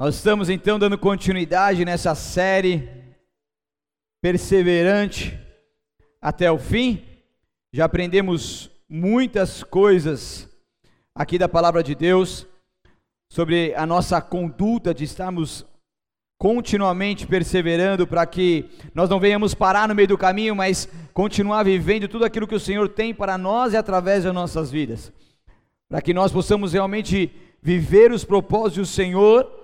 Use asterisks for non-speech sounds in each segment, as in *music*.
Nós estamos então dando continuidade nessa série perseverante até o fim. Já aprendemos muitas coisas aqui da palavra de Deus sobre a nossa conduta de estarmos continuamente perseverando para que nós não venhamos parar no meio do caminho, mas continuar vivendo tudo aquilo que o Senhor tem para nós e através das nossas vidas. Para que nós possamos realmente viver os propósitos do Senhor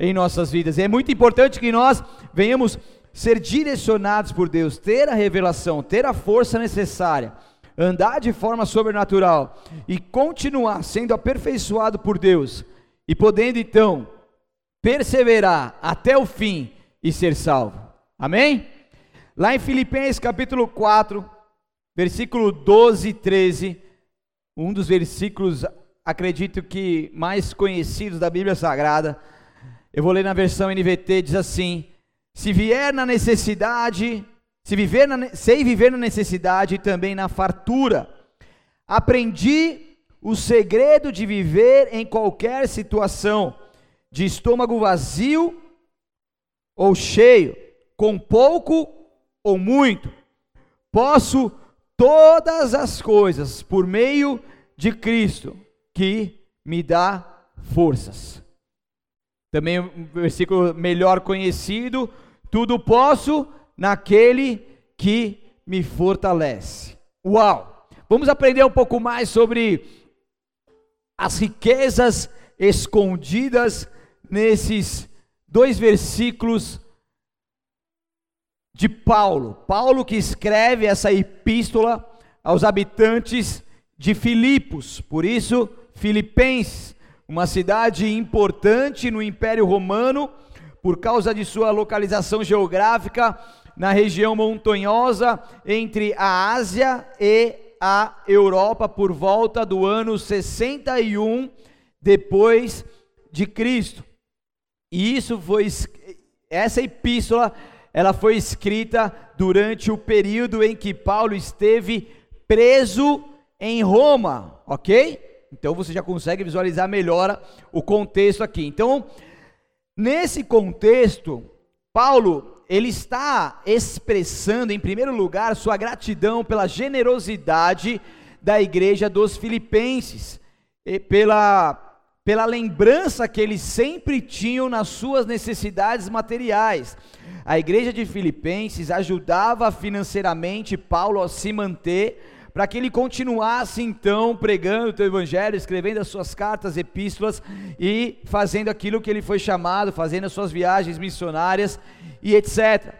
em nossas vidas. E é muito importante que nós venhamos ser direcionados por Deus, ter a revelação, ter a força necessária, andar de forma sobrenatural e continuar sendo aperfeiçoado por Deus e podendo então perseverar até o fim e ser salvo. Amém? Lá em Filipenses capítulo 4, versículo 12 e 13, um dos versículos, acredito que mais conhecidos da Bíblia Sagrada, eu vou ler na versão NVT, diz assim: Se vier na necessidade, se viver na, sei viver na necessidade e também na fartura, aprendi o segredo de viver em qualquer situação, de estômago vazio ou cheio, com pouco ou muito. Posso todas as coisas por meio de Cristo, que me dá forças. Também um versículo melhor conhecido: tudo posso naquele que me fortalece. Uau! Vamos aprender um pouco mais sobre as riquezas escondidas nesses dois versículos de Paulo. Paulo que escreve essa epístola aos habitantes de Filipos, por isso, Filipenses uma cidade importante no Império Romano, por causa de sua localização geográfica na região montanhosa entre a Ásia e a Europa, por volta do ano 61 depois de Cristo. E isso foi essa epístola, ela foi escrita durante o período em que Paulo esteve preso em Roma, OK? Então você já consegue visualizar melhor o contexto aqui. Então, nesse contexto, Paulo, ele está expressando, em primeiro lugar, sua gratidão pela generosidade da igreja dos filipenses, pela, pela lembrança que eles sempre tinham nas suas necessidades materiais. A igreja de Filipenses ajudava financeiramente Paulo a se manter, para que ele continuasse então pregando o teu evangelho, escrevendo as suas cartas, epístolas e fazendo aquilo que ele foi chamado, fazendo as suas viagens missionárias e etc.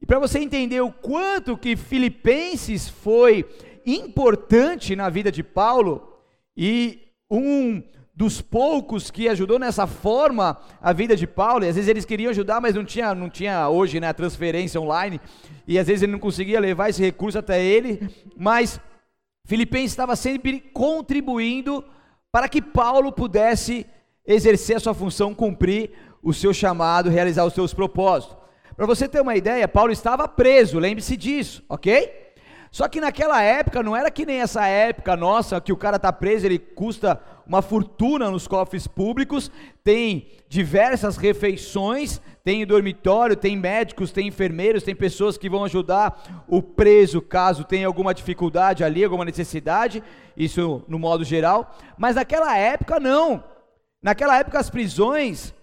E para você entender o quanto que Filipenses foi importante na vida de Paulo e um dos poucos que ajudou nessa forma a vida de Paulo, e às vezes eles queriam ajudar, mas não tinha, não tinha hoje né, a transferência online, e às vezes ele não conseguia levar esse recurso até ele, mas Filipenses estava sempre contribuindo para que Paulo pudesse exercer a sua função, cumprir o seu chamado, realizar os seus propósitos. Para você ter uma ideia, Paulo estava preso, lembre-se disso, ok? Só que naquela época não era que nem essa época nossa, que o cara está preso, ele custa uma fortuna nos cofres públicos, tem diversas refeições, tem dormitório, tem médicos, tem enfermeiros, tem pessoas que vão ajudar o preso caso tenha alguma dificuldade ali, alguma necessidade, isso no modo geral. Mas naquela época não. Naquela época as prisões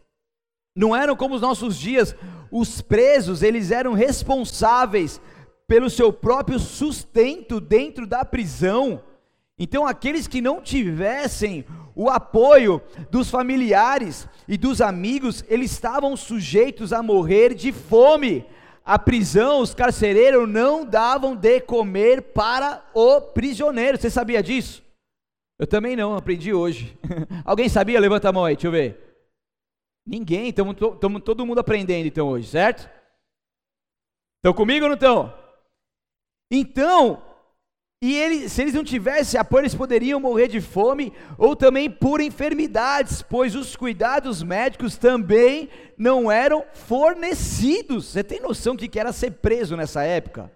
não eram como os nossos dias. Os presos, eles eram responsáveis pelo seu próprio sustento dentro da prisão. Então, aqueles que não tivessem o apoio dos familiares e dos amigos, eles estavam sujeitos a morrer de fome. A prisão, os carcereiros não davam de comer para o prisioneiro. Você sabia disso? Eu também não, aprendi hoje. *laughs* Alguém sabia? Levanta a mão aí, deixa eu ver. Ninguém, estamos todo mundo aprendendo então hoje, certo? Estão comigo ou não estão? Então, e ele, se eles não tivessem apoio, eles poderiam morrer de fome ou também por enfermidades, pois os cuidados médicos também não eram fornecidos. Você tem noção do que era ser preso nessa época?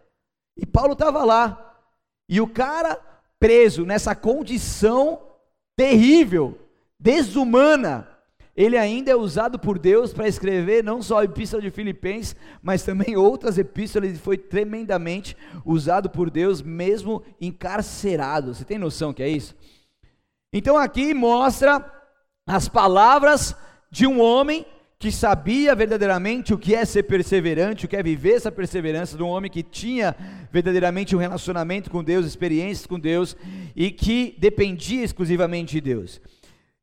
E Paulo estava lá, e o cara preso nessa condição terrível, desumana, ele ainda é usado por Deus para escrever não só a epístola de Filipenses, mas também outras epístolas, e foi tremendamente usado por Deus, mesmo encarcerado. Você tem noção que é isso? Então aqui mostra as palavras de um homem que sabia verdadeiramente o que é ser perseverante, o que é viver essa perseverança, de um homem que tinha verdadeiramente um relacionamento com Deus, experiências com Deus e que dependia exclusivamente de Deus.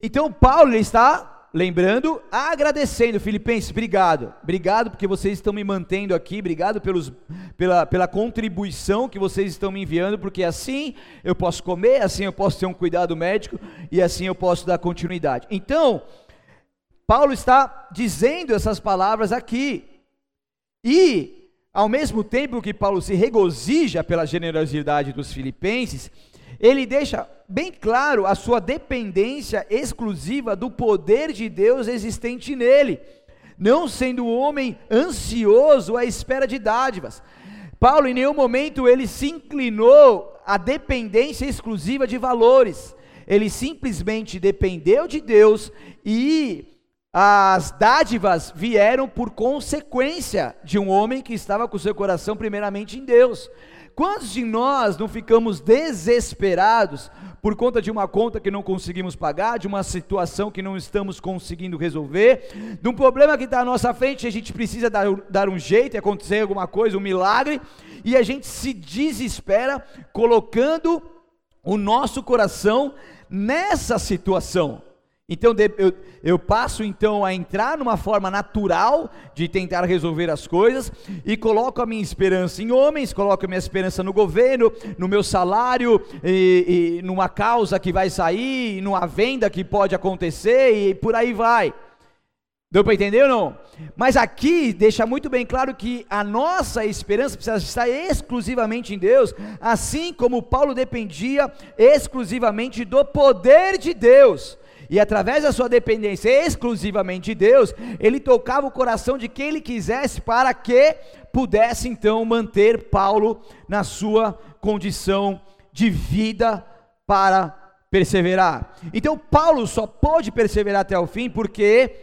Então Paulo está lembrando, agradecendo, Filipenses, obrigado, obrigado porque vocês estão me mantendo aqui, obrigado pelos, pela, pela contribuição que vocês estão me enviando, porque assim eu posso comer, assim eu posso ter um cuidado médico e assim eu posso dar continuidade. Então, Paulo está dizendo essas palavras aqui, e ao mesmo tempo que Paulo se regozija pela generosidade dos filipenses, ele deixa bem claro a sua dependência exclusiva do poder de Deus existente nele, não sendo um homem ansioso à espera de dádivas. Paulo em nenhum momento ele se inclinou à dependência exclusiva de valores. Ele simplesmente dependeu de Deus e as dádivas vieram por consequência de um homem que estava com seu coração primeiramente em Deus. Quantos de nós não ficamos desesperados por conta de uma conta que não conseguimos pagar, de uma situação que não estamos conseguindo resolver, de um problema que está à nossa frente, a gente precisa dar, dar um jeito, acontecer alguma coisa, um milagre, e a gente se desespera colocando o nosso coração nessa situação. Então eu, eu, passo então a entrar numa forma natural de tentar resolver as coisas e coloco a minha esperança em homens, coloco a minha esperança no governo, no meu salário, e, e numa causa que vai sair, numa venda que pode acontecer e por aí vai. Deu para entender ou não? Mas aqui deixa muito bem claro que a nossa esperança precisa estar exclusivamente em Deus, assim como Paulo dependia exclusivamente do poder de Deus e através da sua dependência exclusivamente de Deus, ele tocava o coração de quem ele quisesse para que pudesse então manter Paulo na sua condição de vida para perseverar. Então Paulo só pôde perseverar até o fim porque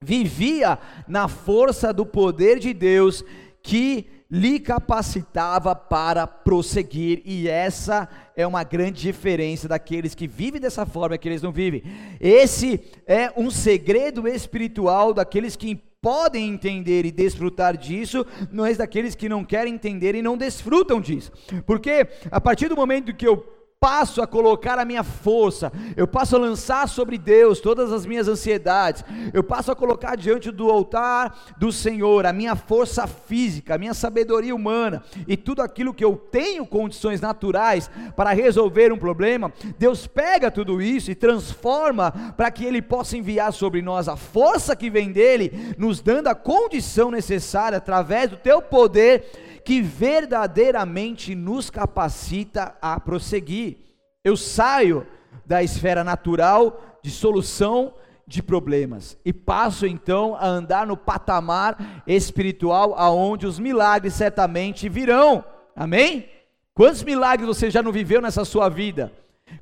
vivia na força do poder de Deus que lhe capacitava para prosseguir, e essa é uma grande diferença daqueles que vivem dessa forma que não vivem. Esse é um segredo espiritual daqueles que podem entender e desfrutar disso, é daqueles que não querem entender e não desfrutam disso. Porque a partir do momento que eu passo a colocar a minha força, eu passo a lançar sobre Deus todas as minhas ansiedades, eu passo a colocar diante do altar do Senhor a minha força física, a minha sabedoria humana e tudo aquilo que eu tenho condições naturais para resolver um problema, Deus pega tudo isso e transforma para que Ele possa enviar sobre nós a força que vem dele, nos dando a condição necessária através do teu poder que verdadeiramente nos capacita a prosseguir. Eu saio da esfera natural de solução de problemas e passo então a andar no patamar espiritual aonde os milagres certamente virão. Amém? Quantos milagres você já não viveu nessa sua vida?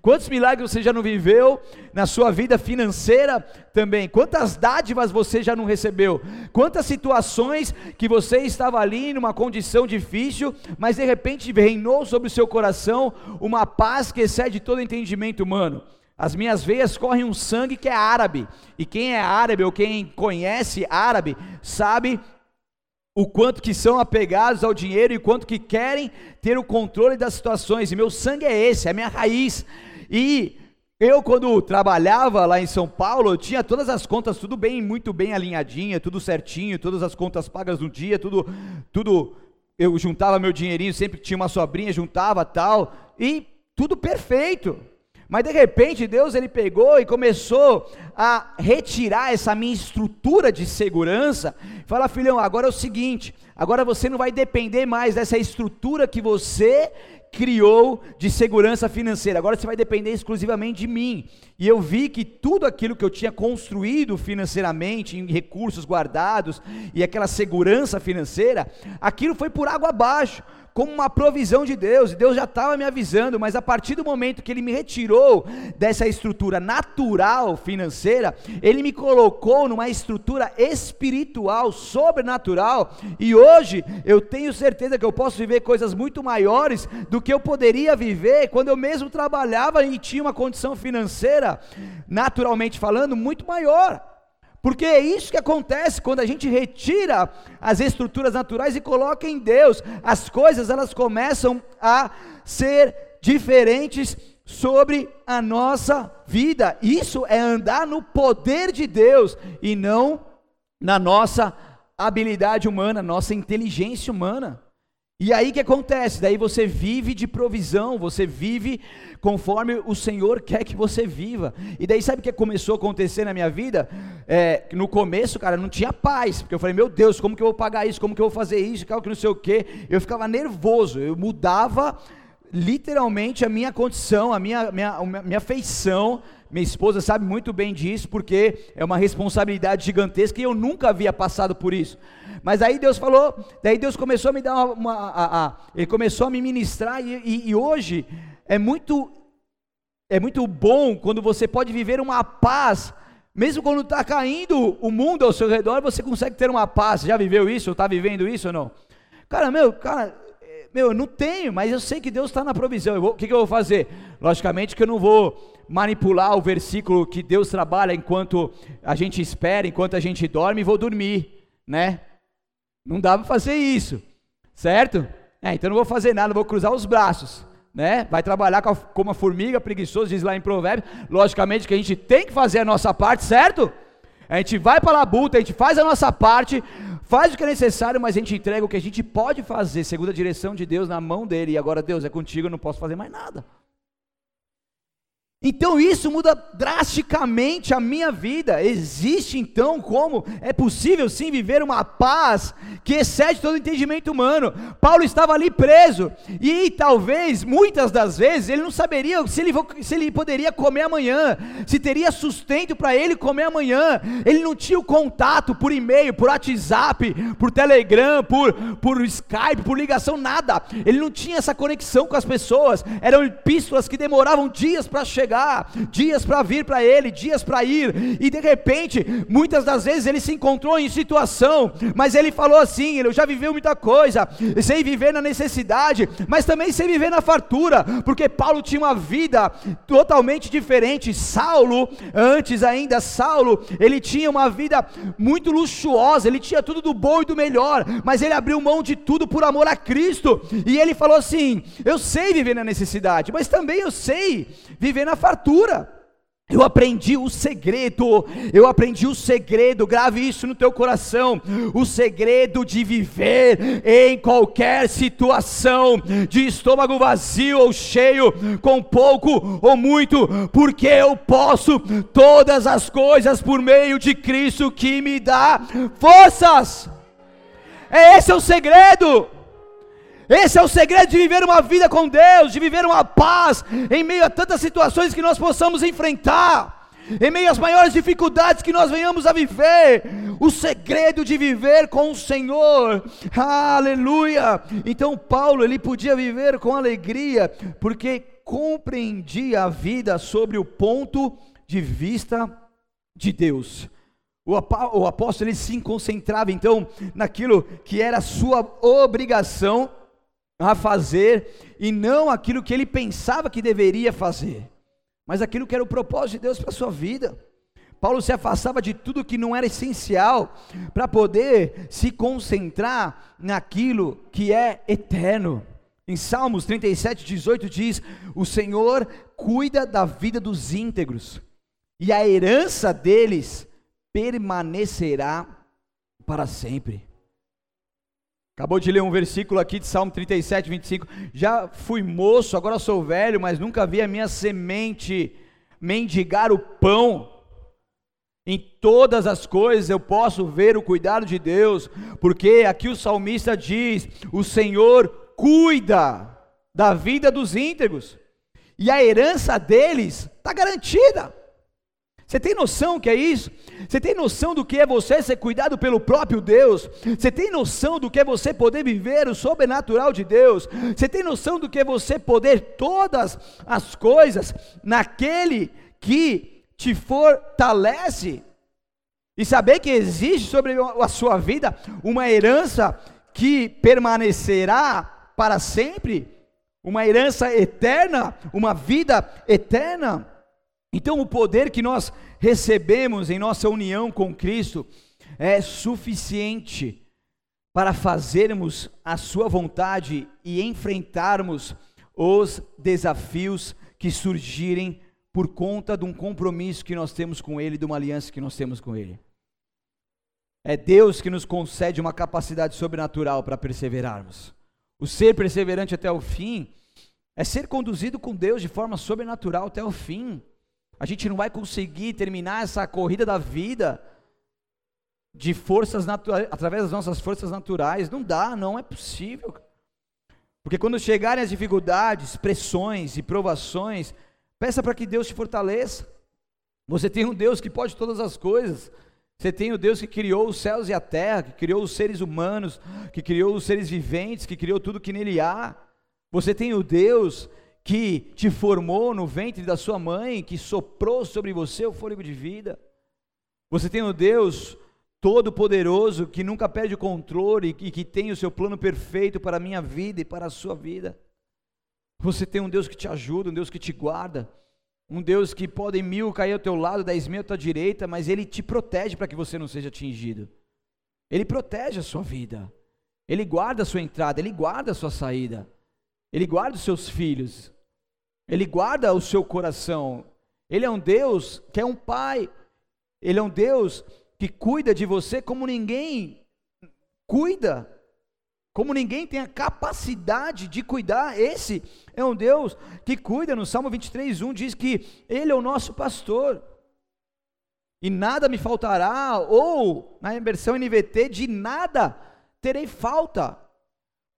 Quantos milagres você já não viveu na sua vida financeira também? Quantas dádivas você já não recebeu? Quantas situações que você estava ali numa condição difícil, mas de repente reinou sobre o seu coração uma paz que excede todo entendimento humano? As minhas veias correm um sangue que é árabe, e quem é árabe ou quem conhece árabe sabe o quanto que são apegados ao dinheiro e quanto que querem ter o controle das situações. E meu sangue é esse, é a minha raiz. E eu quando trabalhava lá em São Paulo, eu tinha todas as contas tudo bem, muito bem alinhadinha, tudo certinho, todas as contas pagas no dia, tudo tudo eu juntava meu dinheirinho sempre que tinha uma sobrinha, juntava tal, e tudo perfeito. Mas de repente Deus ele pegou e começou a retirar essa minha estrutura de segurança. Fala, filhão, agora é o seguinte: agora você não vai depender mais dessa estrutura que você criou de segurança financeira. Agora você vai depender exclusivamente de mim. e eu vi que tudo aquilo que eu tinha construído financeiramente, em recursos guardados e aquela segurança financeira, aquilo foi por água abaixo como uma provisão de Deus, e Deus já estava me avisando, mas a partir do momento que Ele me retirou dessa estrutura natural financeira, Ele me colocou numa estrutura espiritual, sobrenatural, e hoje eu tenho certeza que eu posso viver coisas muito maiores do que eu poderia viver quando eu mesmo trabalhava e tinha uma condição financeira, naturalmente falando, muito maior. Porque é isso que acontece quando a gente retira as estruturas naturais e coloca em Deus. As coisas elas começam a ser diferentes sobre a nossa vida. Isso é andar no poder de Deus e não na nossa habilidade humana, nossa inteligência humana. E aí que acontece? Daí você vive de provisão, você vive conforme o Senhor quer que você viva. E daí sabe o que começou a acontecer na minha vida? É, no começo, cara, não tinha paz, porque eu falei, meu Deus, como que eu vou pagar isso? Como que eu vou fazer isso? Que não sei o quê. Eu ficava nervoso, eu mudava literalmente a minha condição, a minha, minha, minha feição. Minha esposa sabe muito bem disso, porque é uma responsabilidade gigantesca e eu nunca havia passado por isso. Mas aí Deus falou, daí Deus começou a me dar uma, uma a, a, ele começou a me ministrar e, e, e hoje é muito é muito bom quando você pode viver uma paz, mesmo quando está caindo o mundo ao seu redor, você consegue ter uma paz. Já viveu isso? Está vivendo isso ou não? Cara, meu, cara, meu, eu não tenho, mas eu sei que Deus está na provisão. O que, que eu vou fazer? Logicamente que eu não vou manipular o versículo que Deus trabalha enquanto a gente espera, enquanto a gente dorme, vou dormir, né? Não dá para fazer isso, certo? É, então não vou fazer nada, vou cruzar os braços, né? Vai trabalhar como uma formiga preguiçosa, diz lá em Provérbios. Logicamente que a gente tem que fazer a nossa parte, certo? A gente vai para a labuta, a gente faz a nossa parte, faz o que é necessário, mas a gente entrega o que a gente pode fazer, segundo a direção de Deus, na mão dele. E agora, Deus, é contigo, eu não posso fazer mais nada. Então isso muda drasticamente a minha vida. Existe então como é possível sim viver uma paz que excede todo entendimento humano. Paulo estava ali preso e talvez muitas das vezes ele não saberia se ele, se ele poderia comer amanhã, se teria sustento para ele comer amanhã. Ele não tinha o contato por e-mail, por WhatsApp, por Telegram, por, por Skype, por ligação, nada. Ele não tinha essa conexão com as pessoas. Eram epístolas que demoravam dias para chegar chegar, dias para vir para ele, dias para ir, e de repente, muitas das vezes ele se encontrou em situação, mas ele falou assim: ele já viveu muita coisa, sei viver na necessidade, mas também sei viver na fartura, porque Paulo tinha uma vida totalmente diferente. Saulo, antes ainda, Saulo, ele tinha uma vida muito luxuosa, ele tinha tudo do bom e do melhor, mas ele abriu mão de tudo por amor a Cristo, e ele falou assim: Eu sei viver na necessidade, mas também eu sei viver na fartura. Eu aprendi o segredo, eu aprendi o segredo, grave isso no teu coração, o segredo de viver em qualquer situação, de estômago vazio ou cheio, com pouco ou muito, porque eu posso todas as coisas por meio de Cristo que me dá forças. Esse é o segredo. Esse é o segredo de viver uma vida com Deus, de viver uma paz em meio a tantas situações que nós possamos enfrentar, em meio às maiores dificuldades que nós venhamos a viver. O segredo de viver com o Senhor, aleluia. Então, Paulo, ele podia viver com alegria, porque compreendia a vida sobre o ponto de vista de Deus. O apóstolo ele se concentrava então naquilo que era sua obrigação a fazer e não aquilo que ele pensava que deveria fazer, mas aquilo que era o propósito de Deus para a sua vida. Paulo se afastava de tudo que não era essencial para poder se concentrar naquilo que é eterno. Em Salmos 37, 18 diz: O Senhor cuida da vida dos íntegros, e a herança deles permanecerá para sempre. Acabou de ler um versículo aqui de Salmo 37, 25. Já fui moço, agora sou velho, mas nunca vi a minha semente mendigar o pão. Em todas as coisas eu posso ver o cuidado de Deus, porque aqui o salmista diz: o Senhor cuida da vida dos íntegros, e a herança deles está garantida. Você tem noção que é isso? Você tem noção do que é você ser cuidado pelo próprio Deus? Você tem noção do que é você poder viver o sobrenatural de Deus? Você tem noção do que é você poder todas as coisas naquele que te fortalece? E saber que existe sobre a sua vida uma herança que permanecerá para sempre? Uma herança eterna? Uma vida eterna? Então, o poder que nós recebemos em nossa união com Cristo é suficiente para fazermos a Sua vontade e enfrentarmos os desafios que surgirem por conta de um compromisso que nós temos com Ele, de uma aliança que nós temos com Ele. É Deus que nos concede uma capacidade sobrenatural para perseverarmos. O ser perseverante até o fim é ser conduzido com Deus de forma sobrenatural até o fim. A gente não vai conseguir terminar essa corrida da vida de forças naturais, através das nossas forças naturais. Não dá, não é possível. Porque quando chegarem as dificuldades, pressões e provações, peça para que Deus te fortaleça. Você tem um Deus que pode todas as coisas. Você tem o Deus que criou os céus e a terra, que criou os seres humanos, que criou os seres viventes, que criou tudo que nele há. Você tem o Deus que te formou no ventre da sua mãe, que soprou sobre você o fôlego de vida. Você tem o Deus Todo-Poderoso que nunca perde o controle e que tem o seu plano perfeito para a minha vida e para a sua vida. Você tem um Deus que te ajuda, um Deus que te guarda, um Deus que pode mil cair ao teu lado, dez mil à tua direita, mas Ele te protege para que você não seja atingido. Ele protege a sua vida, Ele guarda a sua entrada, Ele guarda a sua saída, Ele guarda os seus filhos. Ele guarda o seu coração. Ele é um Deus que é um pai. Ele é um Deus que cuida de você como ninguém cuida. Como ninguém tem a capacidade de cuidar. Esse é um Deus que cuida. No Salmo 23, 1 diz que Ele é o nosso pastor. E nada me faltará, ou na versão NVT, de nada terei falta.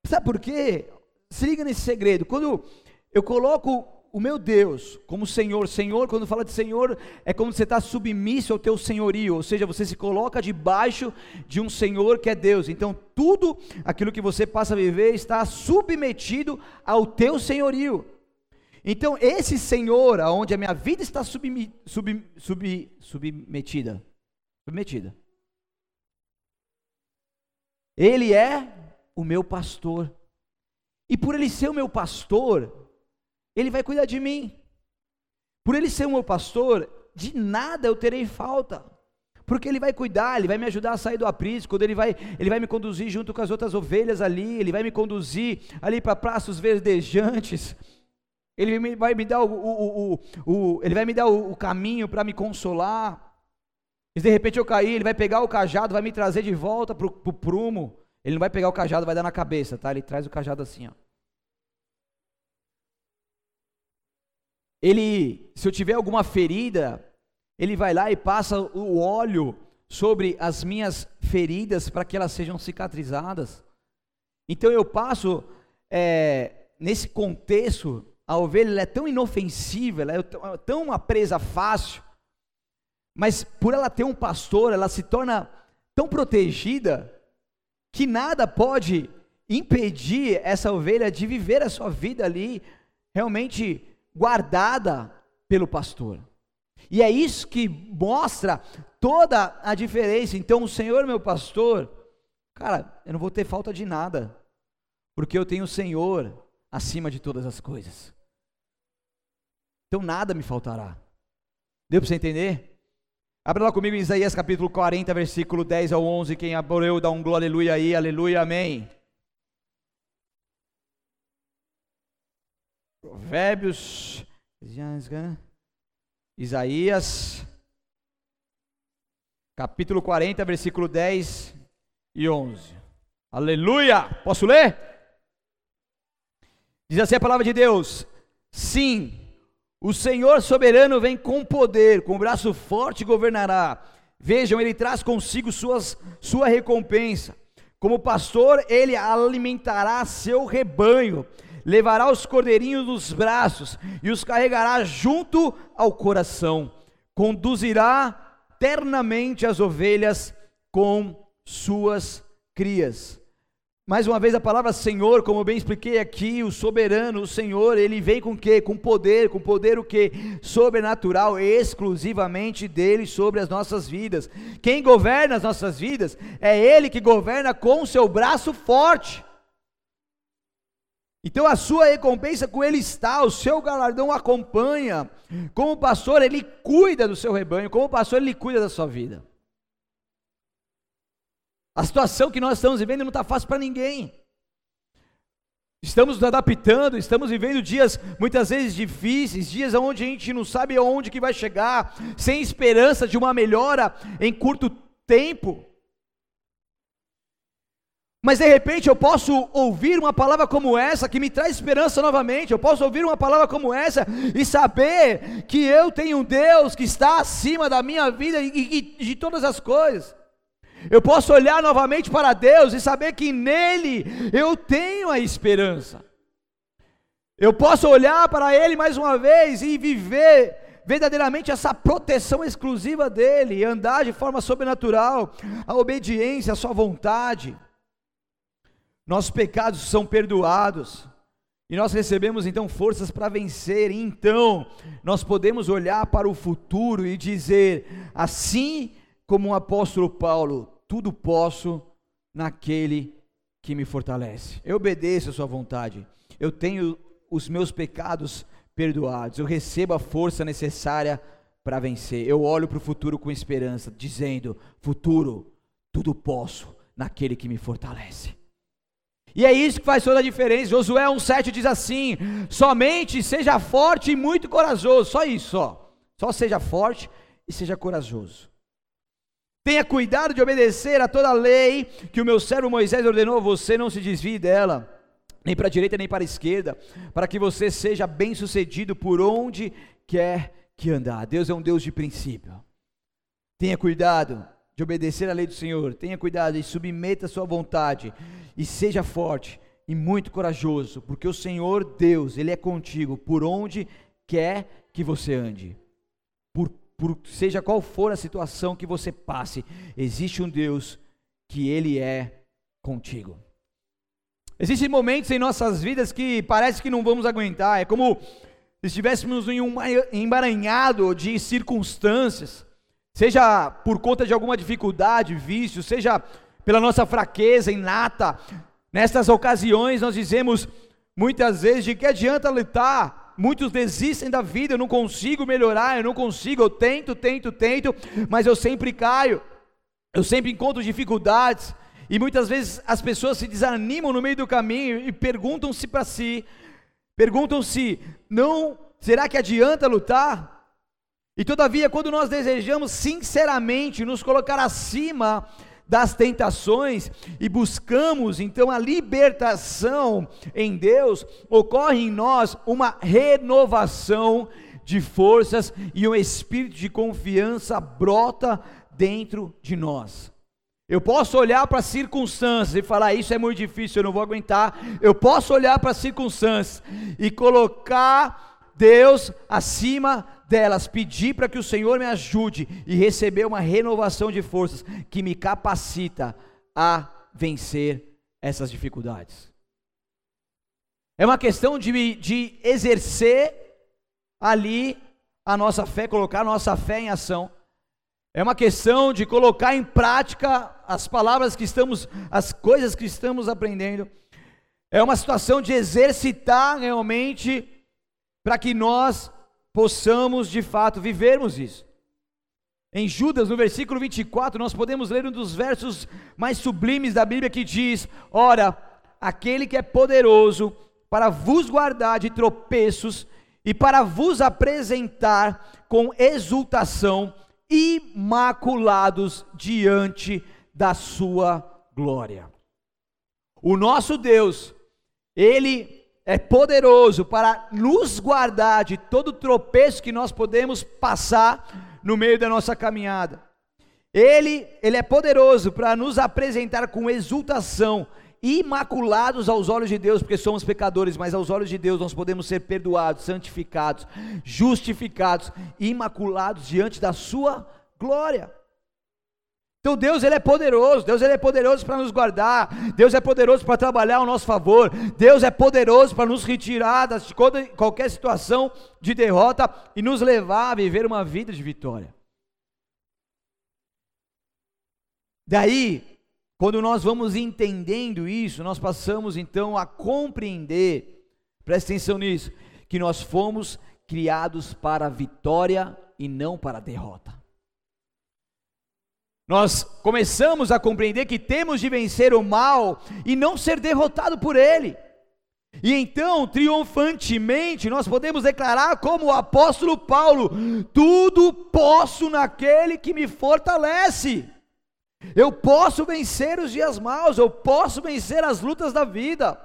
Sabe por quê? Se liga nesse segredo. Quando eu coloco o meu Deus como Senhor. Senhor, quando fala de Senhor, é como você está submisso ao teu senhorio, ou seja, você se coloca debaixo de um Senhor que é Deus. Então, tudo aquilo que você passa a viver está submetido ao teu senhorio. Então, esse Senhor, aonde a minha vida está submi, sub, sub, submetida, submetida, Ele é o meu pastor. E por Ele ser o meu pastor, ele vai cuidar de mim. Por ele ser o meu pastor, de nada eu terei falta. Porque ele vai cuidar, ele vai me ajudar a sair do aprisco, ele vai, ele vai me conduzir junto com as outras ovelhas ali, ele vai me conduzir ali para praços verdejantes. Ele vai me dar o, o, o, o ele vai me dar o, caminho para me consolar. E se de repente eu cair, ele vai pegar o cajado, vai me trazer de volta para o prumo. Ele não vai pegar o cajado, vai dar na cabeça, tá? Ele traz o cajado assim, ó. ele, se eu tiver alguma ferida, ele vai lá e passa o óleo sobre as minhas feridas para que elas sejam cicatrizadas. Então eu passo, é, nesse contexto, a ovelha é tão inofensiva, ela é tão uma presa fácil, mas por ela ter um pastor, ela se torna tão protegida que nada pode impedir essa ovelha de viver a sua vida ali realmente guardada pelo pastor. E é isso que mostra toda a diferença. Então, o Senhor, meu pastor, cara, eu não vou ter falta de nada, porque eu tenho o Senhor acima de todas as coisas. Então, nada me faltará. Deu para você entender? Abra lá comigo Isaías capítulo 40, versículo 10 ao 11. Quem abriu, dá um glória, aleluia aí, aleluia, amém. Provérbios, Isaías, capítulo 40, versículo 10 e 11. Aleluia! Posso ler? Diz assim a palavra de Deus: Sim, o Senhor soberano vem com poder, com braço forte governará. Vejam, ele traz consigo suas, sua recompensa. Como pastor, ele alimentará seu rebanho levará os cordeirinhos nos braços e os carregará junto ao coração. conduzirá ternamente as ovelhas com suas crias. Mais uma vez a palavra Senhor, como eu bem expliquei aqui, o soberano, o Senhor, ele vem com quê? Com poder, com poder o quê? Sobrenatural, exclusivamente dele sobre as nossas vidas. Quem governa as nossas vidas é ele que governa com o seu braço forte. Então a sua recompensa com ele está, o seu galardão acompanha. Como pastor, ele cuida do seu rebanho, como pastor, ele cuida da sua vida. A situação que nós estamos vivendo não está fácil para ninguém. Estamos nos adaptando, estamos vivendo dias muitas vezes difíceis, dias onde a gente não sabe aonde que vai chegar, sem esperança de uma melhora em curto tempo. Mas de repente eu posso ouvir uma palavra como essa que me traz esperança novamente. Eu posso ouvir uma palavra como essa e saber que eu tenho um Deus que está acima da minha vida e, e de todas as coisas. Eu posso olhar novamente para Deus e saber que nele eu tenho a esperança. Eu posso olhar para Ele mais uma vez e viver verdadeiramente essa proteção exclusiva dele, e andar de forma sobrenatural, a obediência à Sua vontade. Nossos pecados são perdoados. E nós recebemos então forças para vencer, e então nós podemos olhar para o futuro e dizer, assim como o apóstolo Paulo, tudo posso naquele que me fortalece. Eu obedeço a sua vontade. Eu tenho os meus pecados perdoados. Eu recebo a força necessária para vencer. Eu olho para o futuro com esperança, dizendo: futuro, tudo posso naquele que me fortalece. E é isso que faz toda a diferença. Josué 1,7 diz assim: somente seja forte e muito corajoso. Só isso, só. Só seja forte e seja corajoso. Tenha cuidado de obedecer a toda a lei que o meu servo Moisés ordenou você, não se desvie dela, nem para a direita nem para a esquerda, para que você seja bem-sucedido por onde quer que andar. Deus é um Deus de princípio. Tenha cuidado de obedecer a lei do Senhor, tenha cuidado e submeta a sua vontade, e seja forte e muito corajoso, porque o Senhor Deus, Ele é contigo por onde quer que você ande. Por por seja qual for a situação que você passe, existe um Deus que Ele é contigo. Existem momentos em nossas vidas que parece que não vamos aguentar, é como se estivéssemos em um emaranhado de circunstâncias, seja por conta de alguma dificuldade, vício, seja pela nossa fraqueza inata. Nessas ocasiões nós dizemos muitas vezes de que adianta lutar Muitos desistem da vida, eu não consigo melhorar, eu não consigo, eu tento, tento, tento, mas eu sempre caio, eu sempre encontro dificuldades, e muitas vezes as pessoas se desanimam no meio do caminho e perguntam-se para si, perguntam-se, não, será que adianta lutar? E todavia, quando nós desejamos sinceramente nos colocar acima das tentações e buscamos então a libertação em Deus, ocorre em nós uma renovação de forças e um espírito de confiança brota dentro de nós. Eu posso olhar para as circunstâncias e falar: Isso é muito difícil, eu não vou aguentar. Eu posso olhar para as circunstâncias e colocar Deus acima delas, pedir para que o Senhor me ajude e receber uma renovação de forças que me capacita a vencer essas dificuldades. É uma questão de, de exercer ali a nossa fé, colocar a nossa fé em ação. É uma questão de colocar em prática as palavras que estamos, as coisas que estamos aprendendo. É uma situação de exercitar realmente para que nós possamos de fato vivermos isso. Em Judas, no versículo 24, nós podemos ler um dos versos mais sublimes da Bíblia que diz: Ora, aquele que é poderoso para vos guardar de tropeços e para vos apresentar com exultação, imaculados diante da sua glória. O nosso Deus, Ele é poderoso para nos guardar de todo tropeço que nós podemos passar no meio da nossa caminhada. Ele, ele é poderoso para nos apresentar com exultação, imaculados aos olhos de Deus, porque somos pecadores, mas aos olhos de Deus nós podemos ser perdoados, santificados, justificados, imaculados diante da Sua glória. Então Deus ele é poderoso, Deus ele é poderoso para nos guardar, Deus é poderoso para trabalhar ao nosso favor, Deus é poderoso para nos retirar de qualquer situação de derrota e nos levar a viver uma vida de vitória. Daí, quando nós vamos entendendo isso, nós passamos então a compreender, presta atenção nisso, que nós fomos criados para a vitória e não para a derrota. Nós começamos a compreender que temos de vencer o mal e não ser derrotado por ele. E então, triunfantemente, nós podemos declarar, como o apóstolo Paulo: tudo posso naquele que me fortalece. Eu posso vencer os dias maus, eu posso vencer as lutas da vida.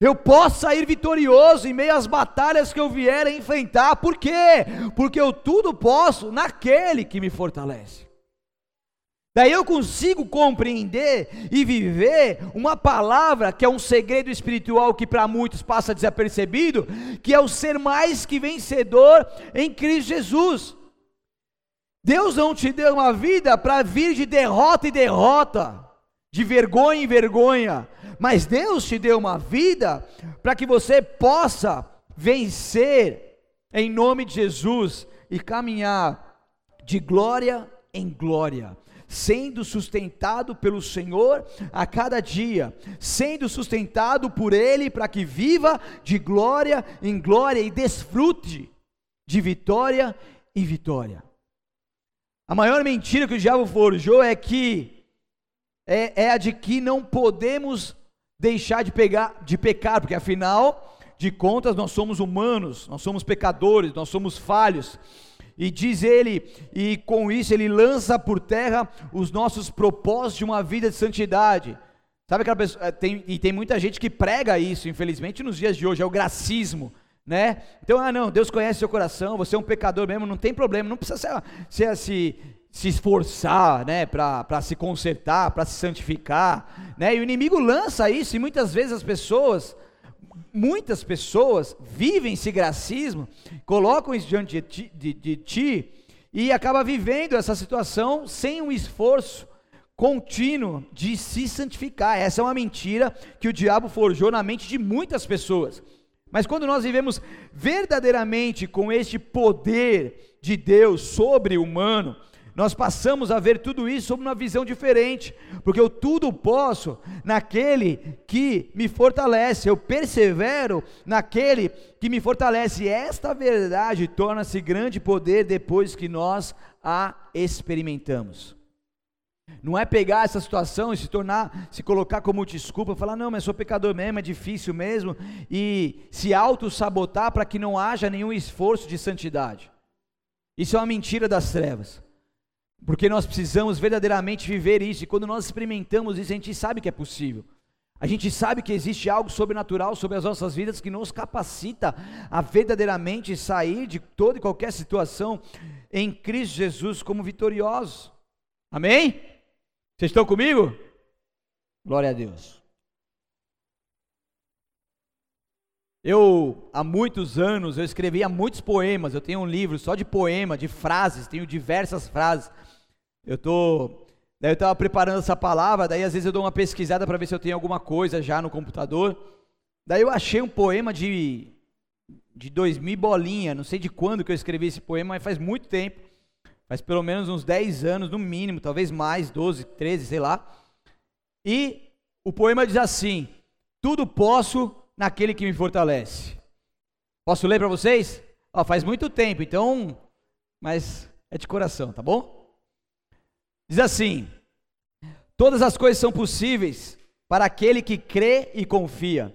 Eu posso sair vitorioso em meio às batalhas que eu vier a enfrentar. Por quê? Porque eu tudo posso naquele que me fortalece. Daí eu consigo compreender e viver uma palavra que é um segredo espiritual que para muitos passa desapercebido, que é o ser mais que vencedor em Cristo Jesus. Deus não te deu uma vida para vir de derrota em derrota, de vergonha em vergonha, mas Deus te deu uma vida para que você possa vencer em nome de Jesus e caminhar de glória em glória sendo sustentado pelo Senhor a cada dia, sendo sustentado por Ele para que viva de glória em glória e desfrute de vitória em vitória. A maior mentira que o diabo forjou é que é, é a de que não podemos deixar de, pegar, de pecar, porque afinal de contas nós somos humanos, nós somos pecadores, nós somos falhos. E diz ele, e com isso ele lança por terra os nossos propósitos de uma vida de santidade. Sabe aquela pessoa, eh, tem, e tem muita gente que prega isso, infelizmente, nos dias de hoje, é o gracismo, né? Então, ah não, Deus conhece seu coração, você é um pecador mesmo, não tem problema, não precisa ser, ser, se, se esforçar, né, para se consertar, para se santificar, né? E o inimigo lança isso, e muitas vezes as pessoas muitas pessoas vivem esse gracismo, colocam isso diante de ti, de, de ti e acaba vivendo essa situação sem um esforço contínuo de se santificar. Essa é uma mentira que o diabo forjou na mente de muitas pessoas. Mas quando nós vivemos verdadeiramente com este poder de Deus sobre o humano, nós passamos a ver tudo isso sob uma visão diferente, porque eu tudo posso naquele que me fortalece, eu persevero naquele que me fortalece. E esta verdade torna-se grande poder depois que nós a experimentamos. Não é pegar essa situação e se tornar, se colocar como desculpa, falar, não, mas sou pecador mesmo, é difícil mesmo, e se auto-sabotar para que não haja nenhum esforço de santidade. Isso é uma mentira das trevas. Porque nós precisamos verdadeiramente viver isso, e quando nós experimentamos isso, a gente sabe que é possível. A gente sabe que existe algo sobrenatural sobre as nossas vidas que nos capacita a verdadeiramente sair de toda e qualquer situação em Cristo Jesus como vitoriosos. Amém? Vocês estão comigo? Glória a Deus. Eu, há muitos anos, eu escrevia muitos poemas, eu tenho um livro só de poema, de frases, tenho diversas frases. Eu tô, daí eu estava preparando essa palavra, daí às vezes eu dou uma pesquisada para ver se eu tenho alguma coisa já no computador. Daí eu achei um poema de de 2000 bolinha, não sei de quando que eu escrevi esse poema, mas faz muito tempo. Faz pelo menos uns 10 anos, no mínimo, talvez mais, 12, 13, sei lá. E o poema diz assim: Tudo posso naquele que me fortalece. Posso ler para vocês? Ó, faz muito tempo, então, mas é de coração, tá bom? Diz assim: Todas as coisas são possíveis para aquele que crê e confia.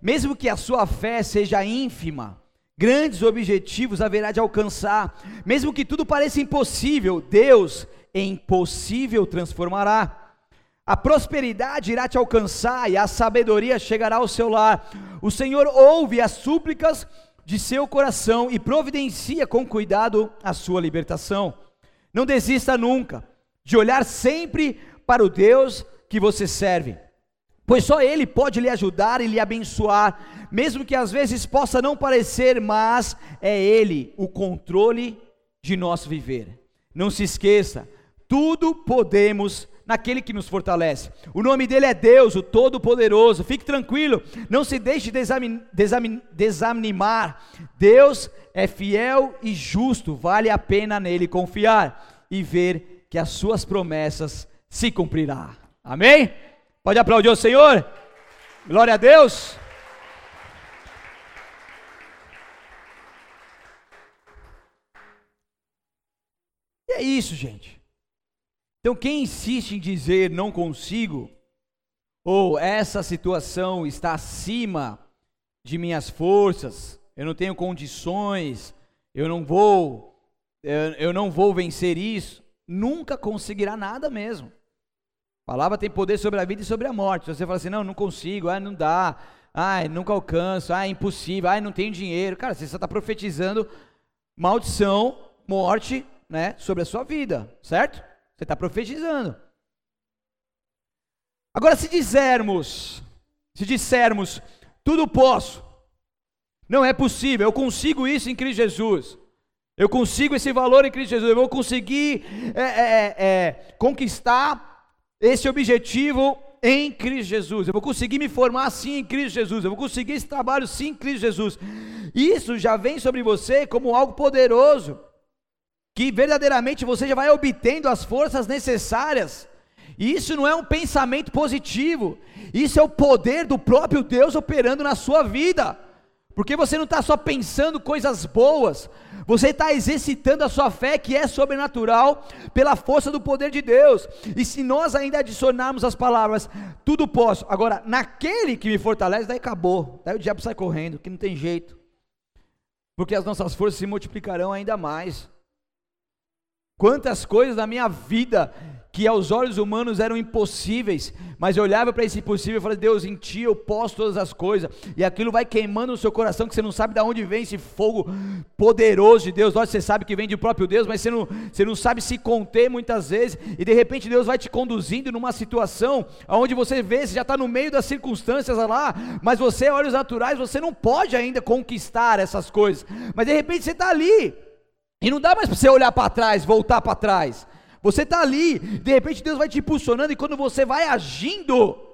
Mesmo que a sua fé seja ínfima, grandes objetivos haverá de alcançar. Mesmo que tudo pareça impossível, Deus em impossível transformará. A prosperidade irá te alcançar e a sabedoria chegará ao seu lar. O Senhor ouve as súplicas de seu coração e providencia com cuidado a sua libertação. Não desista nunca de olhar sempre para o Deus que você serve. pois só Ele pode lhe ajudar e lhe abençoar, mesmo que às vezes possa não parecer, mas é Ele o controle de nosso viver. Não se esqueça, tudo podemos naquele que nos fortalece. O nome dele é Deus, o Todo-Poderoso. Fique tranquilo, não se deixe desanimar. Deus é fiel e justo, vale a pena nele confiar e ver que as suas promessas se cumprirá. Amém? Pode aplaudir o Senhor? Glória a Deus. E é isso, gente. Então, quem insiste em dizer não consigo, ou essa situação está acima de minhas forças, eu não tenho condições, eu não vou, eu, eu não vou vencer isso, nunca conseguirá nada mesmo. A palavra tem poder sobre a vida e sobre a morte. Se você fala assim, não, não consigo, ah, não dá, ah, nunca alcanço, é impossível, ah, não tenho dinheiro. Cara, você só está profetizando maldição, morte, né, sobre a sua vida, certo? Você está profetizando. Agora, se dissermos, se dissermos, tudo posso, não é possível, eu consigo isso em Cristo Jesus. Eu consigo esse valor em Cristo Jesus. Eu vou conseguir é, é, é, é conquistar esse objetivo em Cristo Jesus. Eu vou conseguir me formar sim em Cristo Jesus. Eu vou conseguir esse trabalho sim em Cristo Jesus. Isso já vem sobre você como algo poderoso, que verdadeiramente você já vai obtendo as forças necessárias. E isso não é um pensamento positivo. Isso é o poder do próprio Deus operando na sua vida. Porque você não está só pensando coisas boas, você está exercitando a sua fé que é sobrenatural pela força do poder de Deus. E se nós ainda adicionarmos as palavras, tudo posso, agora, naquele que me fortalece, daí acabou, daí o diabo sai correndo, que não tem jeito, porque as nossas forças se multiplicarão ainda mais. Quantas coisas na minha vida que aos olhos humanos eram impossíveis, mas eu olhava para esse impossível e falei: Deus, em Ti eu posso todas as coisas, e aquilo vai queimando no seu coração, que você não sabe de onde vem esse fogo poderoso de Deus. Lógico, você sabe que vem do próprio Deus, mas você não, você não sabe se conter muitas vezes, e de repente Deus vai te conduzindo numa situação onde você vê, você já está no meio das circunstâncias lá, mas você, olhos naturais, você não pode ainda conquistar essas coisas, mas de repente você está ali. E não dá mais para você olhar para trás, voltar para trás. Você está ali, de repente Deus vai te impulsionando e quando você vai agindo,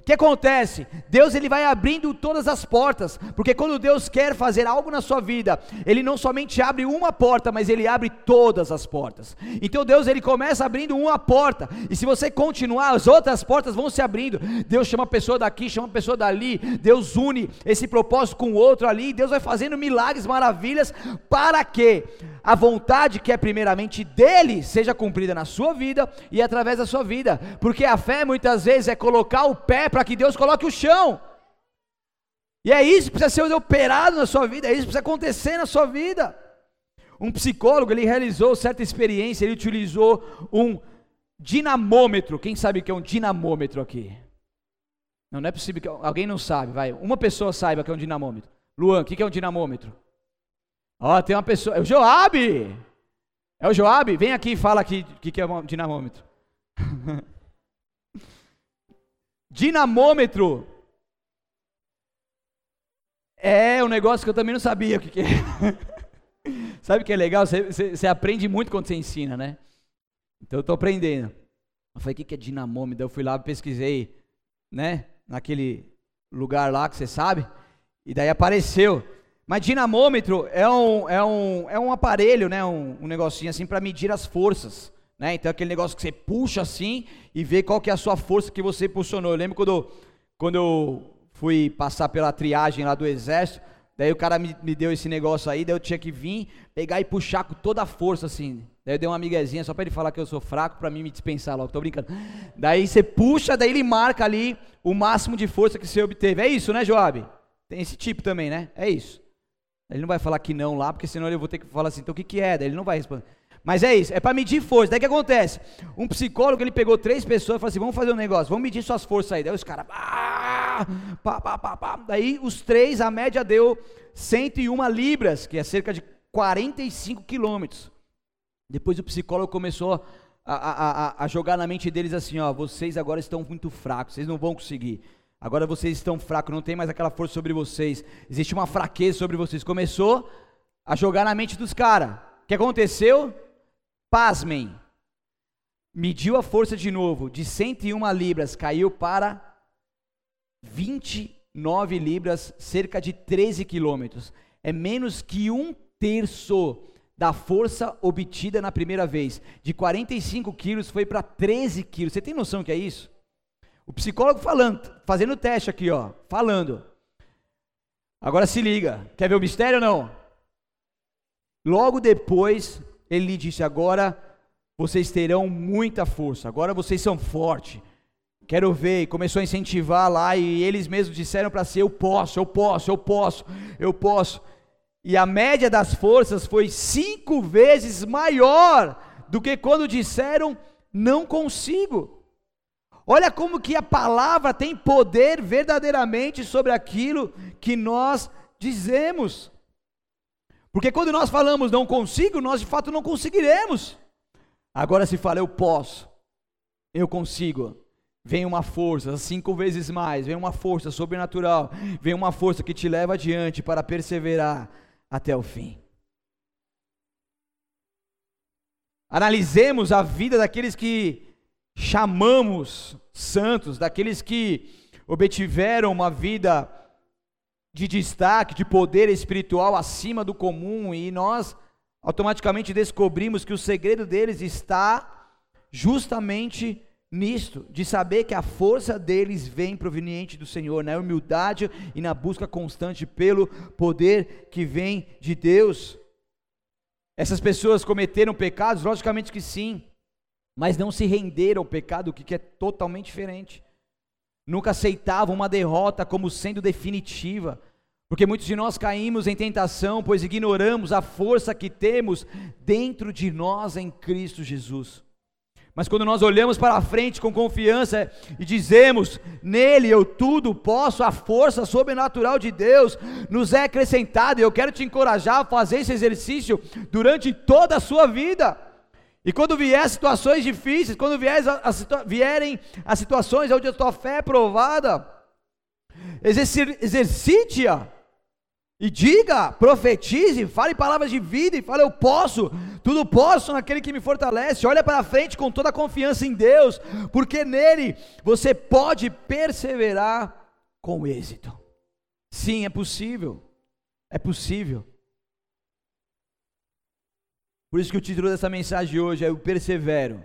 o que acontece? Deus ele vai abrindo todas as portas, porque quando Deus quer fazer algo na sua vida, ele não somente abre uma porta, mas ele abre todas as portas. Então Deus ele começa abrindo uma porta, e se você continuar, as outras portas vão se abrindo. Deus chama a pessoa daqui, chama a pessoa dali, Deus une esse propósito com o outro ali, Deus vai fazendo milagres, maravilhas, para que a vontade que é primeiramente dele seja cumprida na sua vida e através da sua vida, porque a fé muitas vezes é colocar o pé para que Deus coloque o chão. E é isso que precisa ser operado na sua vida, é isso que precisa acontecer na sua vida. Um psicólogo, ele realizou certa experiência, ele utilizou um dinamômetro. Quem sabe o que é um dinamômetro aqui? Não, não é possível que alguém não sabe, vai. Uma pessoa saiba que é um dinamômetro. Luan, o que é um dinamômetro? Ó, tem uma pessoa, é o Joabe. É o Joabe? Vem aqui e fala aqui o que é um dinamômetro. *laughs* Dinamômetro é um negócio que eu também não sabia o que, que é. *laughs* Sabe o que é legal? Você, aprende muito quando você ensina, né? Então eu estou aprendendo. Eu falei, o que, que é dinamômetro? Eu fui lá, pesquisei, né? Naquele lugar lá que você sabe. E daí apareceu. Mas dinamômetro é um, é um, é um aparelho, né? Um, um negocinho assim para medir as forças. Né? Então aquele negócio que você puxa assim e vê qual que é a sua força que você impulsionou. Eu lembro quando, quando eu fui passar pela triagem lá do exército, daí o cara me, me deu esse negócio aí, daí eu tinha que vir, pegar e puxar com toda a força assim. Daí eu dei uma amiguezinha só para ele falar que eu sou fraco, para mim me dispensar logo, tô brincando. Daí você puxa, daí ele marca ali o máximo de força que você obteve. É isso, né, Joab? Tem esse tipo também, né? É isso. Ele não vai falar que não lá, porque senão eu vou ter que falar assim, então o que, que é? Daí ele não vai responder. Mas é isso, é para medir força. Daí o que acontece? Um psicólogo, ele pegou três pessoas e falou assim: vamos fazer um negócio, vamos medir suas forças aí. Daí os caras, pá, pá, pá, pá. Daí os três, a média deu 101 libras, que é cerca de 45 quilômetros. Depois o psicólogo começou a, a, a, jogar na mente deles assim: ó, vocês agora estão muito fracos, vocês não vão conseguir. Agora vocês estão fracos, não tem mais aquela força sobre vocês. Existe uma fraqueza sobre vocês. Começou a jogar na mente dos caras. O que aconteceu? Pasmem. Mediu a força de novo, de 101 libras, caiu para 29 libras, cerca de 13 quilômetros. É menos que um terço da força obtida na primeira vez. De 45 quilos foi para 13 quilos. Você tem noção que é isso? O psicólogo falando, fazendo o teste aqui, ó, falando. Agora se liga. Quer ver o mistério ou não? Logo depois, ele lhe disse: Agora vocês terão muita força. Agora vocês são fortes. Quero ver. E começou a incentivar lá. E eles mesmos disseram para si: Eu posso, eu posso, eu posso, eu posso. E a média das forças foi cinco vezes maior do que quando disseram não consigo. Olha como que a palavra tem poder verdadeiramente sobre aquilo que nós dizemos. Porque quando nós falamos não consigo, nós de fato não conseguiremos. Agora se fala eu posso, eu consigo, vem uma força, cinco vezes mais, vem uma força sobrenatural, vem uma força que te leva adiante para perseverar até o fim. Analisemos a vida daqueles que chamamos santos, daqueles que obtiveram uma vida de destaque, de poder espiritual acima do comum, e nós automaticamente descobrimos que o segredo deles está justamente nisto, de saber que a força deles vem proveniente do Senhor, na humildade e na busca constante pelo poder que vem de Deus. Essas pessoas cometeram pecados? Logicamente que sim, mas não se renderam ao pecado, o que é totalmente diferente. Nunca aceitavam uma derrota como sendo definitiva, porque muitos de nós caímos em tentação, pois ignoramos a força que temos dentro de nós em Cristo Jesus. Mas quando nós olhamos para frente com confiança e dizemos, nele eu tudo posso, a força sobrenatural de Deus nos é acrescentada, e eu quero te encorajar a fazer esse exercício durante toda a sua vida. E quando vier situações difíceis, quando vier a, a, vierem as situações onde a tua fé é provada, exercite-a e diga, profetize, fale palavras de vida e fale: Eu posso, tudo posso naquele que me fortalece. Olha para frente com toda a confiança em Deus, porque nele você pode perseverar com êxito. Sim, é possível. É possível. Por isso que o título dessa mensagem hoje é: Eu persevero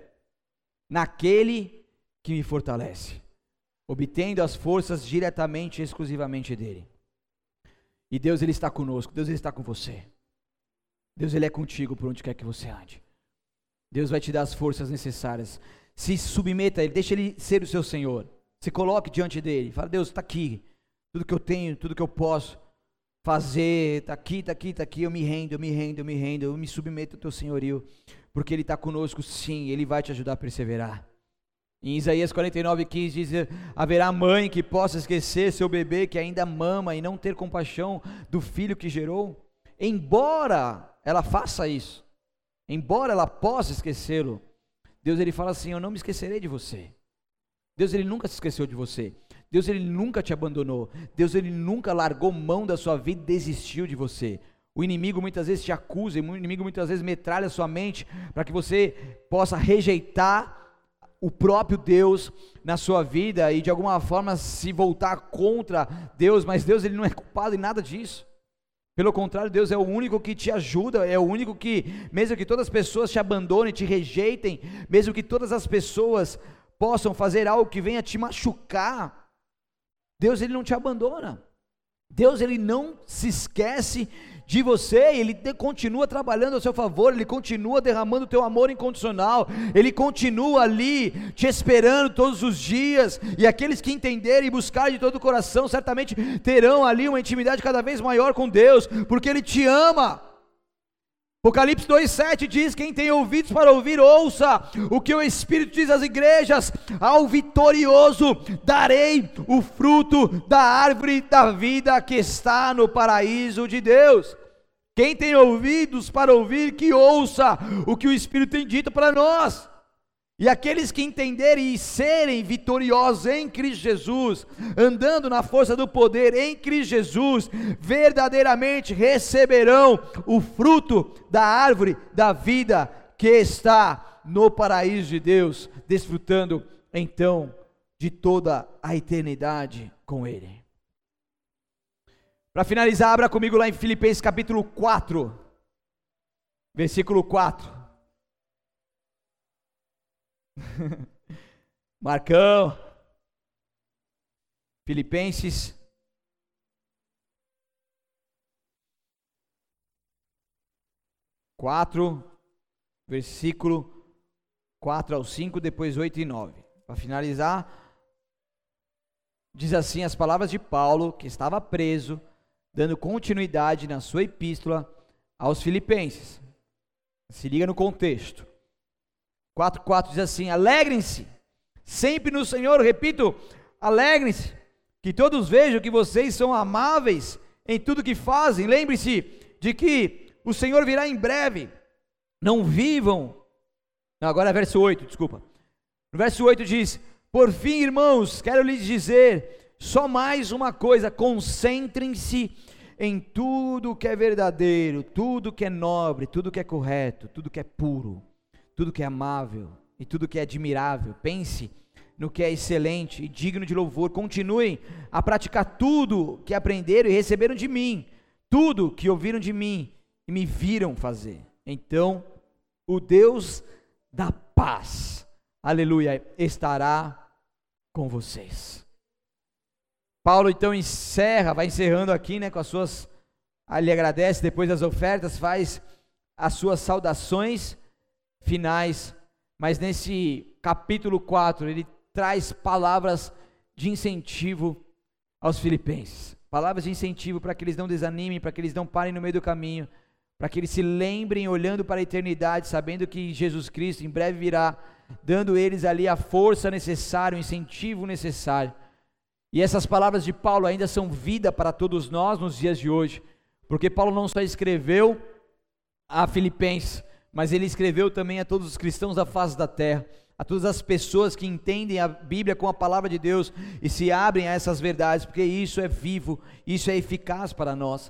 naquele que me fortalece, obtendo as forças diretamente e exclusivamente dele. E Deus ele está conosco, Deus ele está com você. Deus ele é contigo por onde quer que você ande. Deus vai te dar as forças necessárias. Se submeta a ele, deixa ele ser o seu Senhor. Se coloque diante dele. Fala: "Deus, está aqui. Tudo que eu tenho, tudo que eu posso fazer, está aqui, está aqui, está aqui. Eu me rendo, eu me rendo, eu me rendo, eu me submeto ao teu senhorio, porque ele está conosco, sim, ele vai te ajudar a perseverar. Em Isaías 49, 15 diz: Haverá mãe que possa esquecer seu bebê que ainda mama e não ter compaixão do filho que gerou? Embora ela faça isso, embora ela possa esquecê-lo, Deus ele fala assim: Eu não me esquecerei de você. Deus ele nunca se esqueceu de você. Deus ele nunca te abandonou. Deus ele nunca largou mão da sua vida e desistiu de você. O inimigo muitas vezes te acusa, o inimigo muitas vezes metralha sua mente para que você possa rejeitar o próprio Deus na sua vida e de alguma forma se voltar contra Deus, mas Deus ele não é culpado em nada disso. Pelo contrário, Deus é o único que te ajuda, é o único que, mesmo que todas as pessoas te abandonem, te rejeitem, mesmo que todas as pessoas possam fazer algo que venha te machucar, Deus ele não te abandona. Deus ele não se esquece de você, ele continua trabalhando a seu favor, ele continua derramando o teu amor incondicional, ele continua ali te esperando todos os dias, e aqueles que entenderem e buscarem de todo o coração, certamente terão ali uma intimidade cada vez maior com Deus, porque ele te ama. Apocalipse 2,7 diz: Quem tem ouvidos para ouvir, ouça o que o Espírito diz às igrejas. Ao vitorioso darei o fruto da árvore da vida que está no paraíso de Deus. Quem tem ouvidos para ouvir, que ouça o que o Espírito tem dito para nós. E aqueles que entenderem e serem vitoriosos em Cristo Jesus, andando na força do poder em Cristo Jesus, verdadeiramente receberão o fruto da árvore da vida que está no paraíso de Deus, desfrutando então de toda a eternidade com Ele. Para finalizar, abra comigo lá em Filipenses capítulo 4, versículo 4. *laughs* Marcão. Filipenses. Quatro, versículo 4 ao 5, depois 8 e 9. Para finalizar, diz assim as palavras de Paulo, que estava preso, dando continuidade na sua epístola aos Filipenses. Se liga no contexto. 4,4 diz assim: Alegrem-se sempre no Senhor, repito, alegrem-se, que todos vejam que vocês são amáveis em tudo que fazem. Lembre-se de que o Senhor virá em breve. Não vivam. Não, agora é verso 8, desculpa. No verso 8 diz: Por fim, irmãos, quero lhes dizer só mais uma coisa: concentrem-se em tudo que é verdadeiro, tudo que é nobre, tudo que é correto, tudo que é puro tudo que é amável e tudo que é admirável. Pense no que é excelente e digno de louvor. Continuem a praticar tudo que aprenderam e receberam de mim, tudo que ouviram de mim e me viram fazer. Então, o Deus da paz, aleluia, estará com vocês. Paulo então encerra, vai encerrando aqui, né, com as suas, ele agradece depois das ofertas, faz as suas saudações finais, mas nesse capítulo 4 ele traz palavras de incentivo aos filipenses. Palavras de incentivo para que eles não desanimem, para que eles não parem no meio do caminho, para que eles se lembrem olhando para a eternidade, sabendo que Jesus Cristo em breve virá, dando eles ali a força necessária, o incentivo necessário. E essas palavras de Paulo ainda são vida para todos nós nos dias de hoje, porque Paulo não só escreveu a Filipenses, mas ele escreveu também a todos os cristãos da face da terra, a todas as pessoas que entendem a Bíblia com a palavra de Deus e se abrem a essas verdades, porque isso é vivo, isso é eficaz para nós.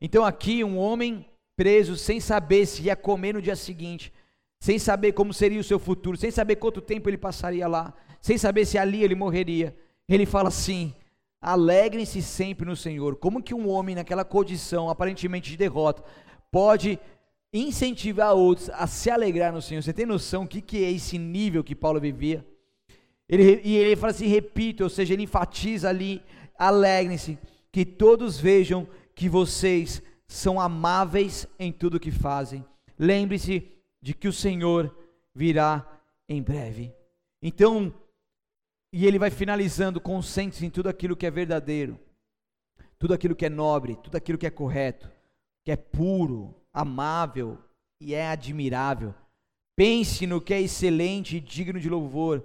Então, aqui, um homem preso, sem saber se ia comer no dia seguinte, sem saber como seria o seu futuro, sem saber quanto tempo ele passaria lá, sem saber se ali ele morreria, ele fala assim: alegrem-se sempre no Senhor. Como que um homem naquela condição aparentemente de derrota pode incentivar outros a se alegrar no Senhor. Você tem noção do que, que é esse nível que Paulo vivia? Ele, e ele fala assim, repito, ou seja, ele enfatiza ali, alegrem-se, que todos vejam que vocês são amáveis em tudo que fazem. Lembre-se de que o Senhor virá em breve. Então, e ele vai finalizando, concentre-se em tudo aquilo que é verdadeiro, tudo aquilo que é nobre, tudo aquilo que é correto, que é puro, amável e é admirável. Pense no que é excelente e digno de louvor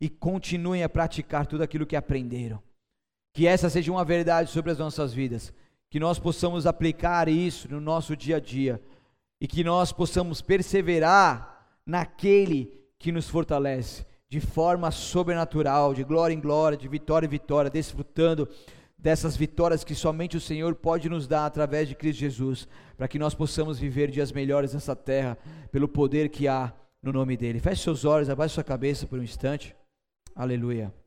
e continuem a praticar tudo aquilo que aprenderam. Que essa seja uma verdade sobre as nossas vidas, que nós possamos aplicar isso no nosso dia a dia e que nós possamos perseverar naquele que nos fortalece de forma sobrenatural, de glória em glória, de vitória em vitória, desfrutando dessas vitórias que somente o Senhor pode nos dar através de Cristo Jesus, para que nós possamos viver dias melhores nessa terra, pelo poder que há no nome dele. Feche seus olhos, abaixe sua cabeça por um instante. Aleluia.